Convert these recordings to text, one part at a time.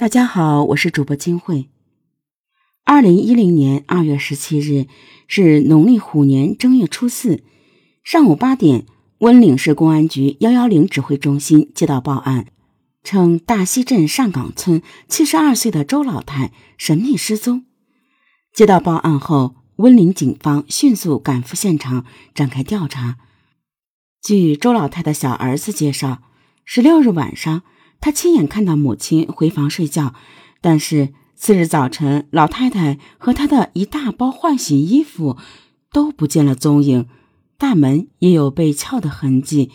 大家好，我是主播金慧。二零一零年二月十七日是农历虎年正月初四，上午八点，温岭市公安局幺幺零指挥中心接到报案，称大溪镇上岗村七十二岁的周老太神秘失踪。接到报案后，温岭警方迅速赶赴现场展开调查。据周老太的小儿子介绍，十六日晚上。他亲眼看到母亲回房睡觉，但是次日早晨，老太太和她的一大包换洗衣服都不见了踪影，大门也有被撬的痕迹。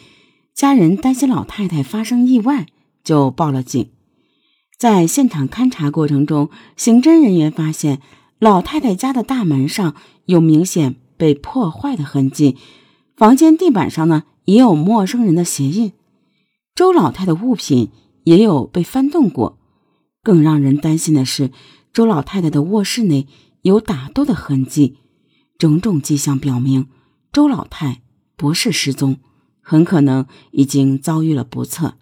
家人担心老太太发生意外，就报了警。在现场勘查过程中，刑侦人员发现老太太家的大门上有明显被破坏的痕迹，房间地板上呢也有陌生人的鞋印。周老太的物品。也有被翻动过，更让人担心的是，周老太太的卧室内有打斗的痕迹，种种迹象表明，周老太不是失踪，很可能已经遭遇了不测。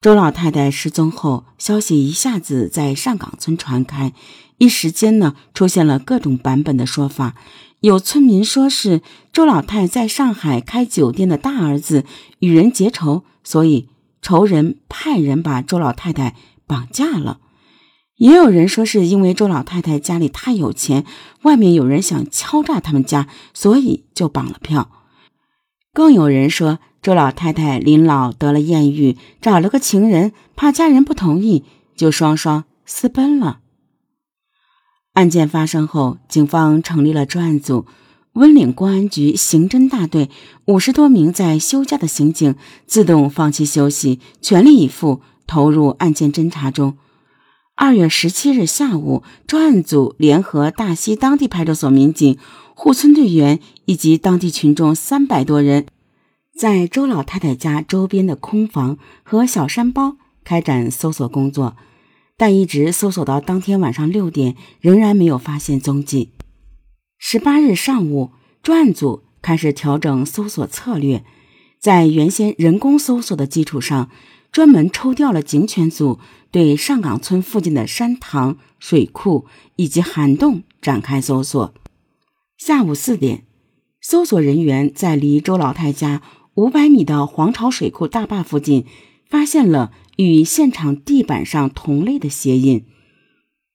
周老太太失踪后，消息一下子在上岗村传开，一时间呢，出现了各种版本的说法。有村民说是周老太在上海开酒店的大儿子与人结仇，所以。仇人派人把周老太太绑架了，也有人说是因为周老太太家里太有钱，外面有人想敲诈他们家，所以就绑了票。更有人说周老太太临老得了艳遇，找了个情人，怕家人不同意，就双双私奔了。案件发生后，警方成立了专案组。温岭公安局刑侦大队五十多名在休假的刑警自动放弃休息，全力以赴投入案件侦查中。二月十七日下午，专案组联合大溪当地派出所民警、护村队员以及当地群众三百多人，在周老太太家周边的空房和小山包开展搜索工作，但一直搜索到当天晚上六点，仍然没有发现踪迹。十八日上午，专案组开始调整搜索策略，在原先人工搜索的基础上，专门抽调了警犬组对上岗村附近的山塘、水库以及涵洞展开搜索。下午四点，搜索人员在离周老太家五百米的黄巢水库大坝附近，发现了与现场地板上同类的鞋印。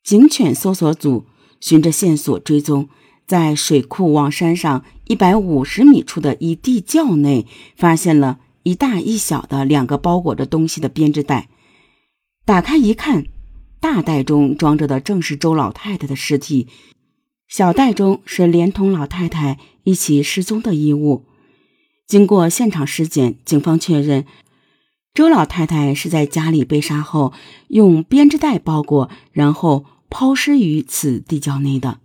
警犬搜索组循着线索追踪。在水库往山上一百五十米处的一地窖内，发现了一大一小的两个包裹着东西的编织袋。打开一看，大袋中装着的正是周老太太的尸体，小袋中是连同老太太一起失踪的衣物。经过现场尸检，警方确认，周老太太是在家里被杀后，用编织袋包裹，然后抛尸于此地窖内的。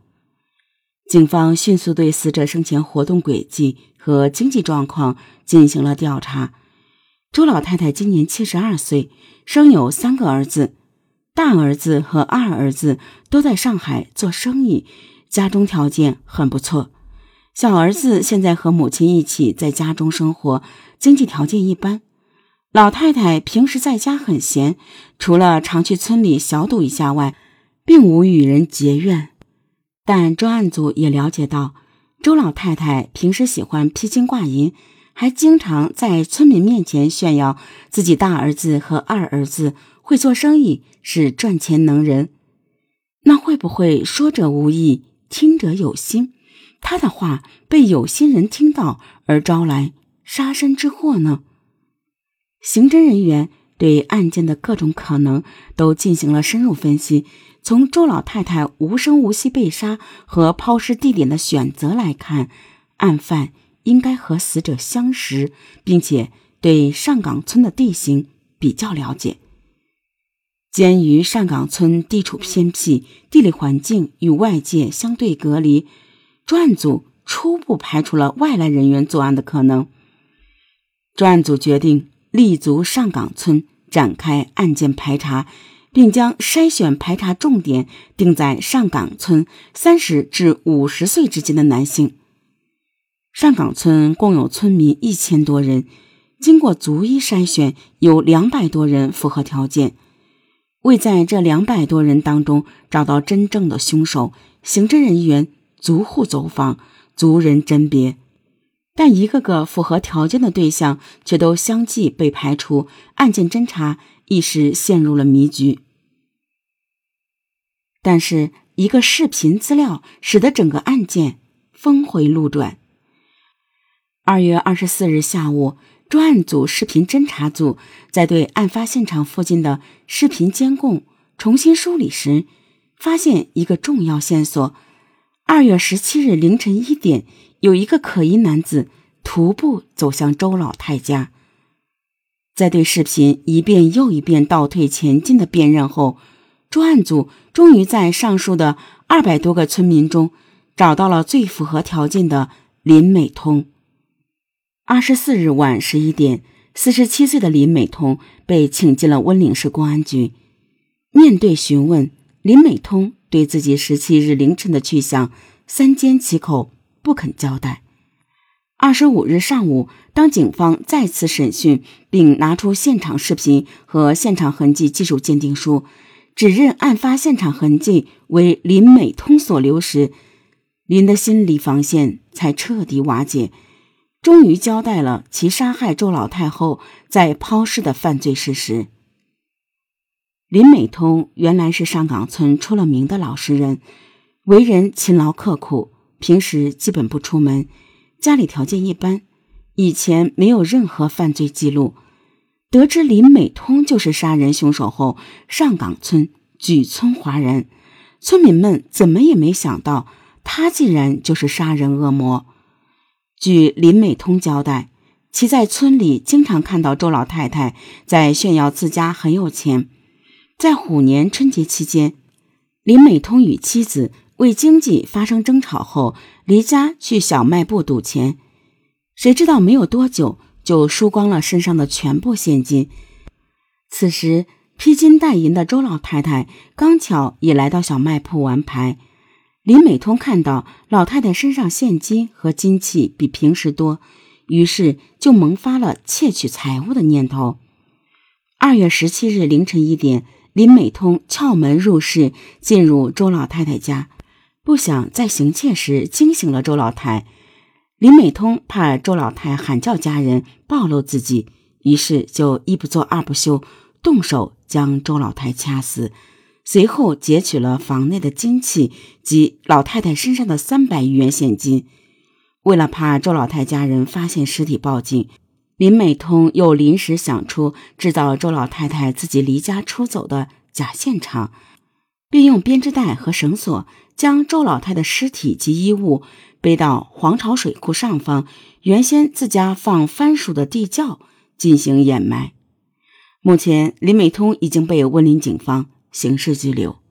警方迅速对死者生前活动轨迹和经济状况进行了调查。周老太太今年七十二岁，生有三个儿子，大儿子和二儿子都在上海做生意，家中条件很不错。小儿子现在和母亲一起在家中生活，经济条件一般。老太太平时在家很闲，除了常去村里小赌一下外，并无与人结怨。但专案组也了解到，周老太太平时喜欢披金挂银，还经常在村民面前炫耀自己大儿子和二儿子会做生意，是赚钱能人。那会不会说者无意，听者有心？他的话被有心人听到而招来杀身之祸呢？刑侦人员对案件的各种可能都进行了深入分析。从周老太太无声无息被杀和抛尸地点的选择来看，案犯应该和死者相识，并且对上岗村的地形比较了解。鉴于上岗村地处偏僻，地理环境与外界相对隔离，专案组初步排除了外来人员作案的可能。专案组决定立足上岗村，展开案件排查。并将筛选排查重点定在上岗村三十至五十岁之间的男性。上岗村共有村民一千多人，经过逐一筛选，有两百多人符合条件。未在这两百多人当中找到真正的凶手，刑侦人员逐户走访，逐人甄别，但一个个符合条件的对象却都相继被排除，案件侦查一时陷入了迷局。但是，一个视频资料使得整个案件峰回路转。二月二十四日下午，专案组视频侦查组在对案发现场附近的视频监控重新梳理时，发现一个重要线索：二月十七日凌晨一点，有一个可疑男子徒步走向周老太家。在对视频一遍又一遍倒退前进的辨认后。专案组终于在上述的二百多个村民中找到了最符合条件的林美通。二十四日晚十一点，四十七岁的林美通被请进了温岭市公安局。面对询问，林美通对自己十七日凌晨的去向三缄其口，不肯交代。二十五日上午，当警方再次审讯，并拿出现场视频和现场痕迹技术鉴定书。指认案发现场痕迹为林美通所留时，林的心理防线才彻底瓦解，终于交代了其杀害周老太后在抛尸的犯罪事实。林美通原来是上岗村出了名的老实人，为人勤劳刻苦，平时基本不出门，家里条件一般，以前没有任何犯罪记录。得知林美通就是杀人凶手后，上岗村举村哗然。村民们怎么也没想到，他竟然就是杀人恶魔。据林美通交代，其在村里经常看到周老太太在炫耀自家很有钱。在虎年春节期间，林美通与妻子为经济发生争吵后，离家去小卖部赌钱。谁知道没有多久。就输光了身上的全部现金。此时披金戴银的周老太太刚巧也来到小卖铺玩牌。林美通看到老太太身上现金和金器比平时多，于是就萌发了窃取财物的念头。二月十七日凌晨一点，林美通撬门入室，进入周老太太家，不想在行窃时惊醒了周老太。林美通怕周老太喊叫家人暴露自己，于是就一不做二不休，动手将周老太掐死。随后劫取了房内的金器及老太太身上的三百余元现金。为了怕周老太家人发现尸体报警，林美通又临时想出制造周老太太自己离家出走的假现场，并用编织袋和绳索将周老太的尸体及衣物。背到黄巢水库上方，原先自家放番薯的地窖进行掩埋。目前，林美通已经被温岭警方刑事拘留。